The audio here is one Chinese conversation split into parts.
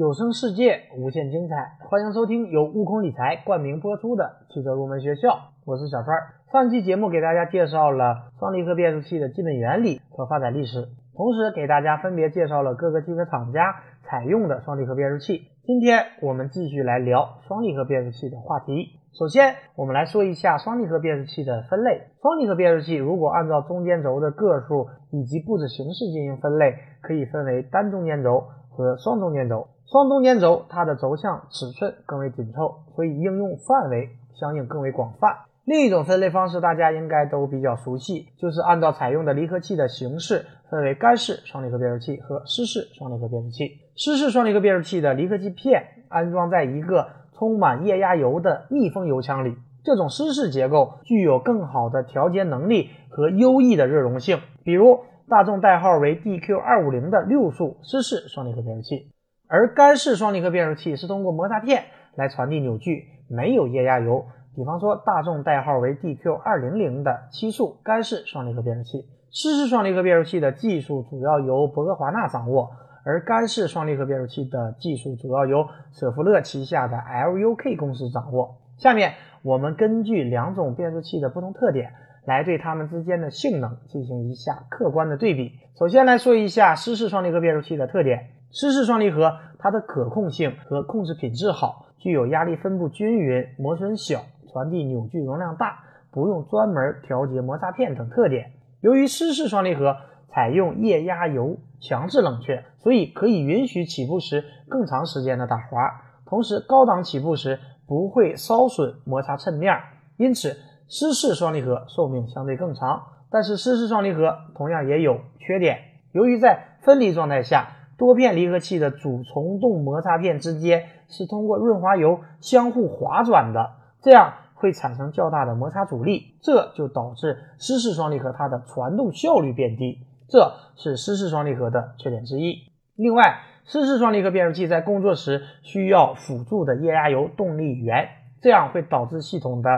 有声世界无限精彩，欢迎收听由悟空理财冠名播出的汽车入门学校，我是小川。上期节目给大家介绍了双离合变速器的基本原理和发展历史，同时给大家分别介绍了各个汽车厂家采用的双离合变速器。今天我们继续来聊双离合变速器的话题。首先，我们来说一下双离合变速器的分类。双离合变速器如果按照中间轴的个数以及布置形式进行分类，可以分为单中间轴和双中间轴。双中间轴它的轴向尺寸更为紧凑，所以应用范围相应更为广泛。另一种分类方式大家应该都比较熟悉，就是按照采用的离合器的形式分为干式双离合变速器和湿式双离合变速器。湿式双离合变速器的离合器片安装在一个充满液压油的密封油腔里，这种湿式结构具有更好的调节能力和优异的热容性。比如大众代号为 DQ 二五零的六速湿式双离合变速器。而干式双离合变速器是通过摩擦片来传递扭矩，没有液压油。比方说，大众代号为 DQ 二零零的七速干式双离合变速器。湿式双离合变速器的技术主要由博格华纳掌握，而干式双离合变速器的技术主要由舍弗勒旗下的 LUK 公司掌握。下面我们根据两种变速器的不同特点，来对它们之间的性能进行一下客观的对比。首先来说一下湿式双离合变速器的特点。湿式双离合，它的可控性和控制品质好，具有压力分布均匀、磨损小、传递扭矩容量大、不用专门调节摩擦片等特点。由于湿式双离合采用液压油强制冷却，所以可以允许起步时更长时间的打滑，同时高档起步时不会烧损摩擦衬面，因此湿式双离合寿命相对更长。但是湿式双离合同样也有缺点，由于在分离状态下。多片离合器的主从动摩擦片之间是通过润滑油相互滑转的，这样会产生较大的摩擦阻力，这就导致湿式双离合它的传动效率变低，这是湿式双离合的缺点之一。另外，湿式双离合变速器在工作时需要辅助的液压油动力源，这样会导致系统的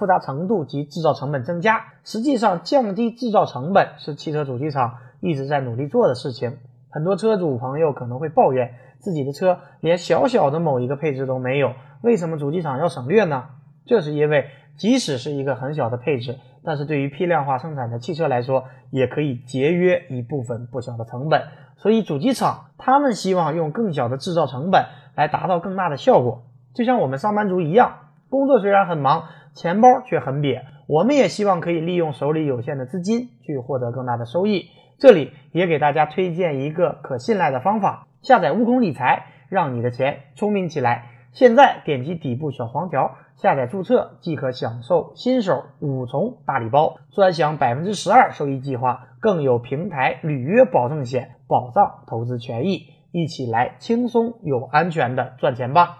复杂程度及制造成本增加。实际上，降低制造成本是汽车主机厂一直在努力做的事情。很多车主朋友可能会抱怨自己的车连小小的某一个配置都没有，为什么主机厂要省略呢？这是因为即使是一个很小的配置，但是对于批量化生产的汽车来说，也可以节约一部分不小的成本。所以主机厂他们希望用更小的制造成本来达到更大的效果。就像我们上班族一样，工作虽然很忙，钱包却很瘪，我们也希望可以利用手里有限的资金去获得更大的收益。这里也给大家推荐一个可信赖的方法，下载悟空理财，让你的钱聪明起来。现在点击底部小黄条下载注册，即可享受新手五重大礼包，专享百分之十二收益计划，更有平台履约保证险保障投资权益。一起来轻松有安全的赚钱吧。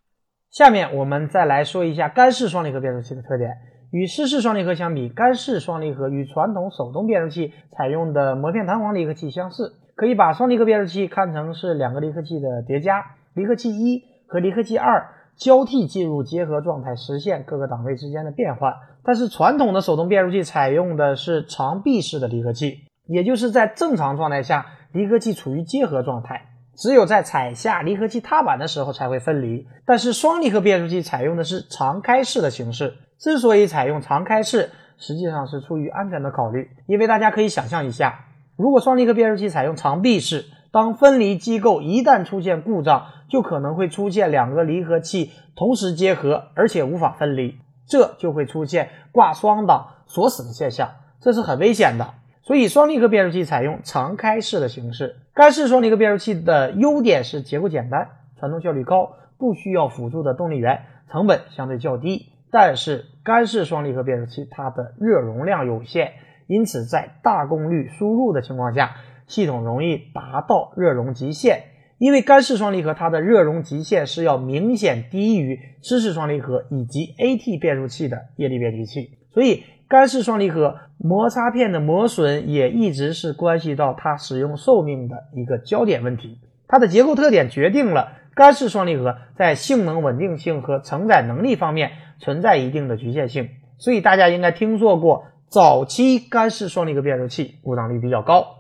下面我们再来说一下干式双离合变速器的特点。与湿式双离合相比，干式双离合与传统手动变速器采用的膜片弹簧离合器相似，可以把双离合变速器看成是两个离合器的叠加，离合器一和离合器二交替进入结合状态，实现各个档位之间的变换。但是传统的手动变速器采用的是长臂式的离合器，也就是在正常状态下，离合器处于结合状态，只有在踩下离合器踏板的时候才会分离。但是双离合变速器采用的是常开式的形式。之所以采用常开式，实际上是出于安全的考虑。因为大家可以想象一下，如果双离合变速器采用长闭式，当分离机构一旦出现故障，就可能会出现两个离合器同时结合，而且无法分离，这就会出现挂双档锁死的现象，这是很危险的。所以双离合变速器采用常开式的形式。干式双离合变速器的优点是结构简单，传动效率高，不需要辅助的动力源，成本相对较低。但是干式双离合变速器它的热容量有限，因此在大功率输入的情况下，系统容易达到热容极限。因为干式双离合它的热容极限是要明显低于湿式双离合以及 AT 变速器的液力变矩器，所以干式双离合摩擦片的磨损也一直是关系到它使用寿命的一个焦点问题。它的结构特点决定了干式双离合在性能稳定性和承载能力方面。存在一定的局限性，所以大家应该听说过早期干式双离合变速器故障率比较高。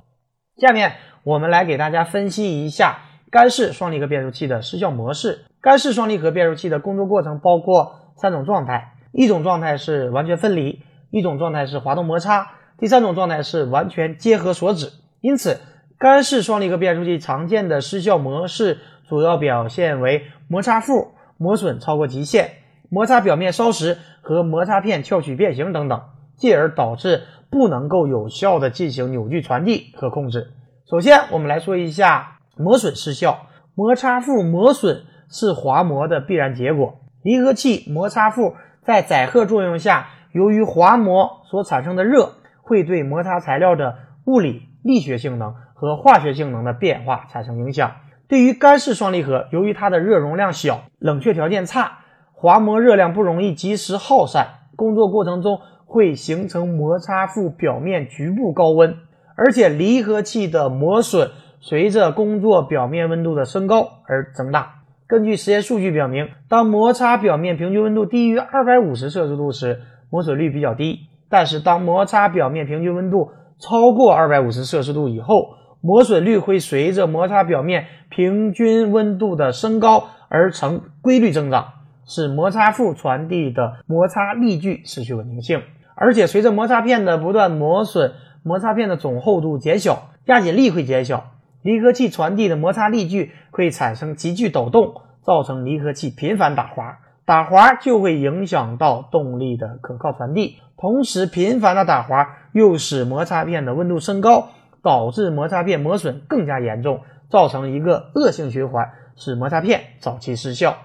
下面我们来给大家分析一下干式双离合变速器的失效模式。干式双离合变速器的工作过程包括三种状态：一种状态是完全分离，一种状态是滑动摩擦，第三种状态是完全结合锁止。因此，干式双离合变速器常见的失效模式主要表现为摩擦副磨损超过极限、摩擦表面烧蚀和摩擦片翘曲变形等等，进而导致不能够有效的进行扭矩传递和控制。首先，我们来说一下磨损失效。摩擦副磨损是滑膜的必然结果。离合器摩擦副在载荷作用下，由于滑膜所产生的热，会对摩擦材料的物理。力学性能和化学性能的变化产生影响。对于干式双离合，由于它的热容量小，冷却条件差，滑膜热量不容易及时耗散，工作过程中会形成摩擦副表面局部高温，而且离合器的磨损随着工作表面温度的升高而增大。根据实验数据表明，当摩擦表面平均温度低于二百五十摄氏度时，磨损率比较低；但是当摩擦表面平均温度超过二百五十摄氏度以后，磨损率会随着摩擦表面平均温度的升高而呈规律增长，使摩擦副传递的摩擦力矩失去稳定性。而且，随着摩擦片的不断磨损，摩擦片的总厚度减小，压紧力会减小，离合器传递的摩擦力矩会产生急剧抖动，造成离合器频繁打滑。打滑就会影响到动力的可靠传递，同时频繁的打滑又使摩擦片的温度升高，导致摩擦片磨损更加严重，造成一个恶性循环，使摩擦片早期失效。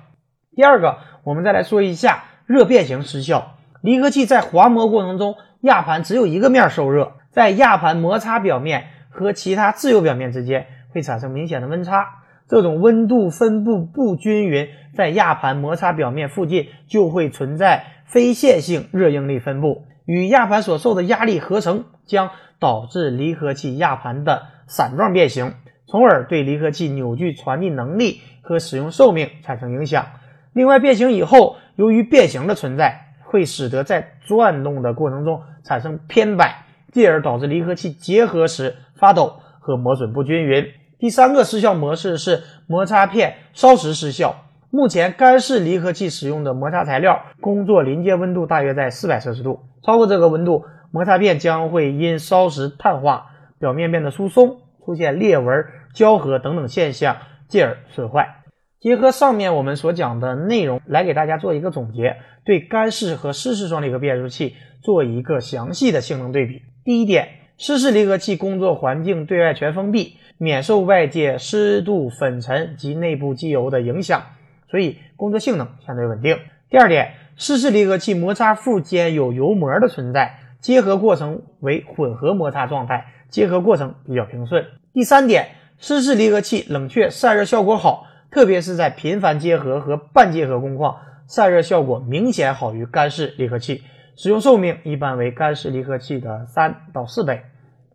第二个，我们再来说一下热变形失效。离合器在滑磨过程中，压盘只有一个面受热，在压盘摩擦表面和其他自由表面之间会产生明显的温差。这种温度分布不均匀，在压盘摩擦表面附近就会存在非线性热应力分布，与压盘所受的压力合成，将导致离合器压盘的散状变形，从而对离合器扭矩传递能力和使用寿命产生影响。另外，变形以后，由于变形的存在，会使得在转动的过程中产生偏摆，进而导致离合器结合时发抖和磨损不均匀。第三个失效模式是摩擦片烧蚀失效。目前干式离合器使用的摩擦材料工作临界温度大约在四百摄氏度，超过这个温度，摩擦片将会因烧蚀碳化，表面变得疏松，出现裂纹、胶合等等现象，进而损坏。结合上面我们所讲的内容来给大家做一个总结，对干式和湿式双离合变速器做一个详细的性能对比。第一点，湿式离合器工作环境对外全封闭。免受外界湿度、粉尘及内部机油的影响，所以工作性能相对稳定。第二点，湿式离合器摩擦副间有油膜的存在，结合过程为混合摩擦状态，结合过程比较平顺。第三点，湿式离合器冷却散热效果好，特别是在频繁结合和半结合工况，散热效果明显好于干式离合器，使用寿命一般为干式离合器的三到四倍。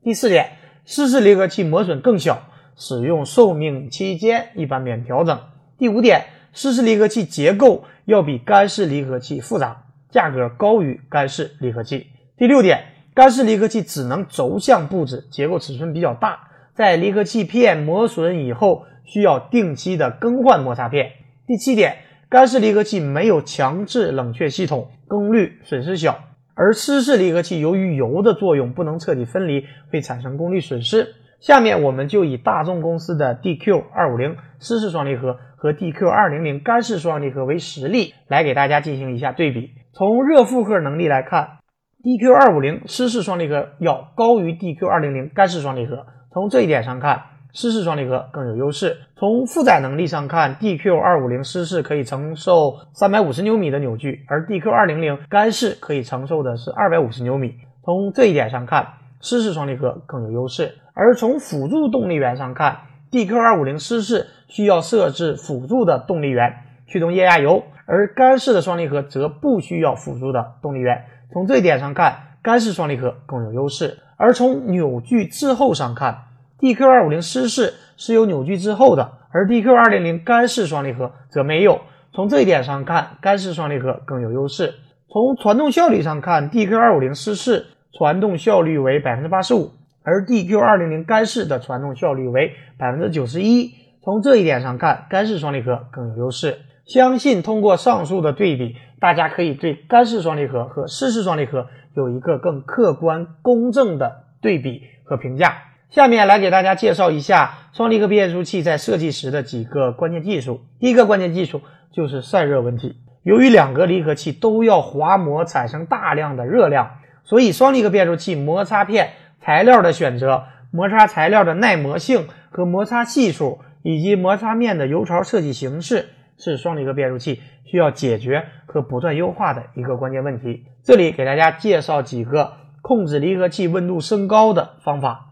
第四点。湿式离合器磨损更小，使用寿命期间一般免调整。第五点，湿式离合器结构要比干式离合器复杂，价格高于干式离合器。第六点，干式离合器只能轴向布置，结构尺寸比较大，在离合器片磨损以后需要定期的更换摩擦片。第七点，干式离合器没有强制冷却系统，功率损失小。而湿式离合器由于油的作用不能彻底分离，会产生功率损失。下面我们就以大众公司的 DQ 二五零湿式双离合和 DQ 二零零干式双离合为实例，来给大家进行一下对比。从热负荷能力来看，DQ 二五零湿式双离合要高于 DQ 二零零干式双离合。从这一点上看。湿式双离合更有优势。从负载能力上看，DQ 二五零湿式可以承受三百五十牛米的扭矩，而 DQ 二零零干式可以承受的是二百五十牛米。从这一点上看，湿式双离合更有优势。而从辅助动力源上看，DQ 二五零湿式需要设置辅助的动力源驱动液压油，而干式的双离合则不需要辅助的动力源。从这一点上看，干式双离合更有优势。而从扭矩滞后上看，DQ 二五零湿式是有扭矩之后的，而 DQ 二零零干式双离合则没有。从这一点上看，干式双离合更有优势。从传动效率上看，DQ 二五零湿式传动效率为百分之八十五，而 DQ 二零零干式的传动效率为百分之九十一。从这一点上看，干式双离合更有优势。相信通过上述的对比，大家可以对干式双离合和湿式双离合有一个更客观公正的对比和评价。下面来给大家介绍一下双离合变速器在设计时的几个关键技术。第一个关键技术就是散热问题。由于两个离合器都要滑膜产生大量的热量，所以双离合变速器摩擦片材料的选择、摩擦材料的耐磨性和摩擦系数，以及摩擦面的油槽设计形式。是双离合变速器需要解决和不断优化的一个关键问题。这里给大家介绍几个控制离合器温度升高的方法。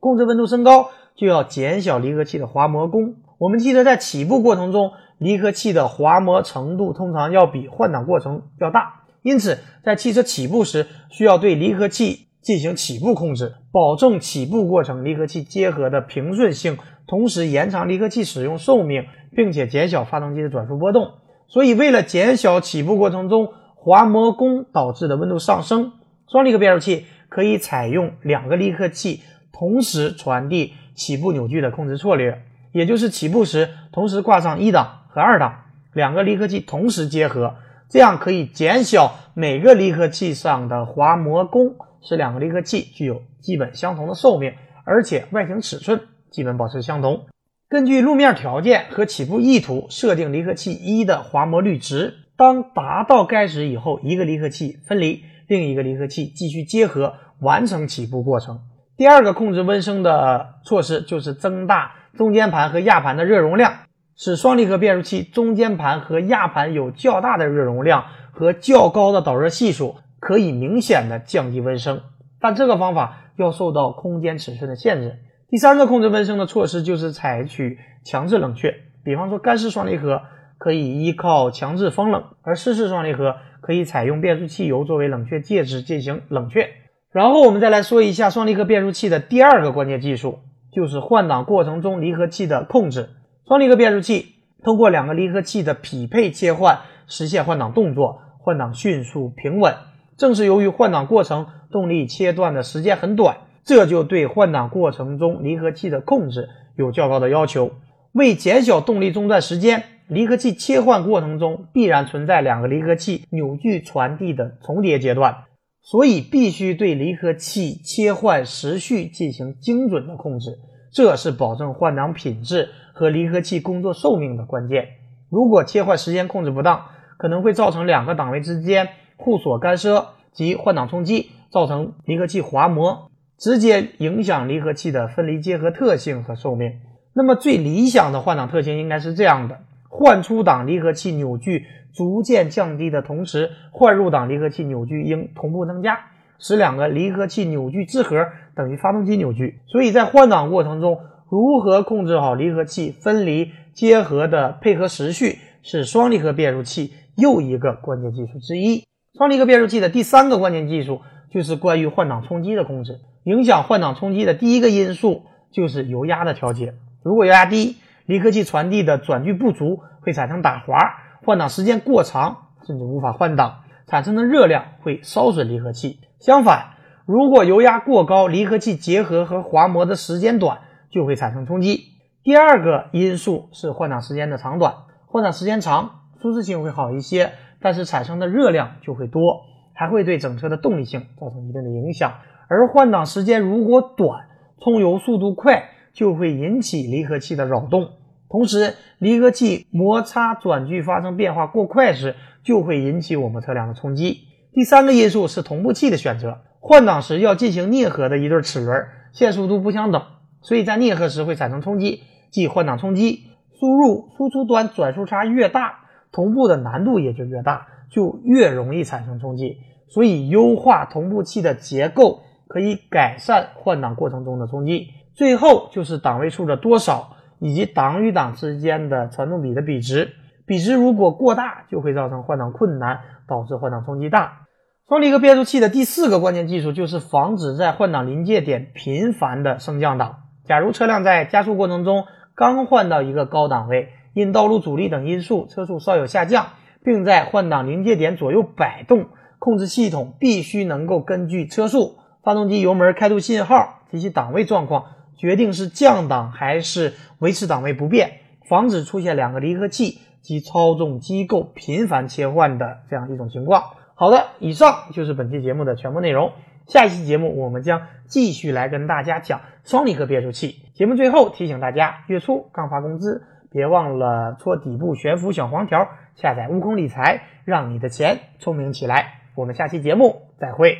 控制温度升高，就要减小离合器的滑膜功。我们记得在起步过程中，离合器的滑膜程度通常要比换挡过程要大，因此在汽车起步时，需要对离合器进行起步控制，保证起步过程离合器结合的平顺性，同时延长离合器使用寿命。并且减小发动机的转速波动，所以为了减小起步过程中滑膜功导致的温度上升，双离合变速器可以采用两个离合器同时传递起步扭矩的控制策略，也就是起步时同时挂上一档和二档，两个离合器同时结合，这样可以减小每个离合器上的滑膜功，使两个离合器具有基本相同的寿命，而且外形尺寸基本保持相同。根据路面条件和起步意图设定离合器一的滑膜率值。当达到该值以后，一个离合器分离，另一个离合器继续结合，完成起步过程。第二个控制温升的措施就是增大中间盘和压盘的热容量，使双离合变速器中间盘和压盘有较大的热容量和较高的导热系数，可以明显的降低温升。但这个方法要受到空间尺寸的限制。第三个控制温升的措施就是采取强制冷却，比方说干式双离合可以依靠强制风冷，而湿式双离合可以采用变速器油作为冷却介质进行冷却。然后我们再来说一下双离合变速器的第二个关键技术，就是换挡过程中离合器的控制。双离合变速器通过两个离合器的匹配切换实现换挡动作，换挡迅速平稳。正是由于换挡过程动力切断的时间很短。这就对换挡过程中离合器的控制有较高的要求。为减小动力中断时间，离合器切换过程中必然存在两个离合器扭矩传递的重叠阶段，所以必须对离合器切换时序进行精准的控制，这是保证换挡品质和离合器工作寿命的关键。如果切换时间控制不当，可能会造成两个档位之间互锁干涉及换挡冲击，造成离合器滑膜。直接影响离合器的分离结合特性和寿命。那么最理想的换挡特性应该是这样的：换出档离合器扭矩逐渐降低的同时，换入档离合器扭矩应同步增加，使两个离合器扭矩之和等于发动机扭矩。所以在换挡过程中，如何控制好离合器分离结合的配合时序，是双离合变速器又一个关键技术之一。双离合变速器的第三个关键技术就是关于换挡冲击的控制。影响换挡冲击的第一个因素就是油压的调节。如果油压低，离合器传递的转距不足，会产生打滑，换挡时间过长，甚至无法换挡，产生的热量会烧损离合器。相反，如果油压过高，离合器结合和滑膜的时间短，就会产生冲击。第二个因素是换挡时间的长短，换挡时间长，舒适性会好一些，但是产生的热量就会多，还会对整车的动力性造成一定的影响。而换挡时间如果短，充油速度快，就会引起离合器的扰动。同时，离合器摩擦转距发生变化过快时，就会引起我们车辆的冲击。第三个因素是同步器的选择。换挡时要进行啮合的一对齿轮，线速度不相等，所以在啮合时会产生冲击，即换挡冲击。输入输出端转速差越大，同步的难度也就越大，就越容易产生冲击。所以，优化同步器的结构。可以改善换挡过程中的冲击。最后就是档位数的多少以及档与档之间的传动比的比值，比值如果过大，就会造成换挡困难，导致换挡冲击大。双离合变速器的第四个关键技术就是防止在换挡临界点频繁的升降档。假如车辆在加速过程中刚换到一个高档位，因道路阻力等因素，车速稍有下降，并在换挡临界点左右摆动，控制系统必须能够根据车速。发动机油门开度信号及其档位状况，决定是降档还是维持档位不变，防止出现两个离合器及操纵机构频繁切换的这样一种情况。好的，以上就是本期节目的全部内容。下一期节目我们将继续来跟大家讲双离合变速器。节目最后提醒大家，月初刚发工资，别忘了戳底部悬浮小黄条，下载悟空理财，让你的钱聪明起来。我们下期节目再会。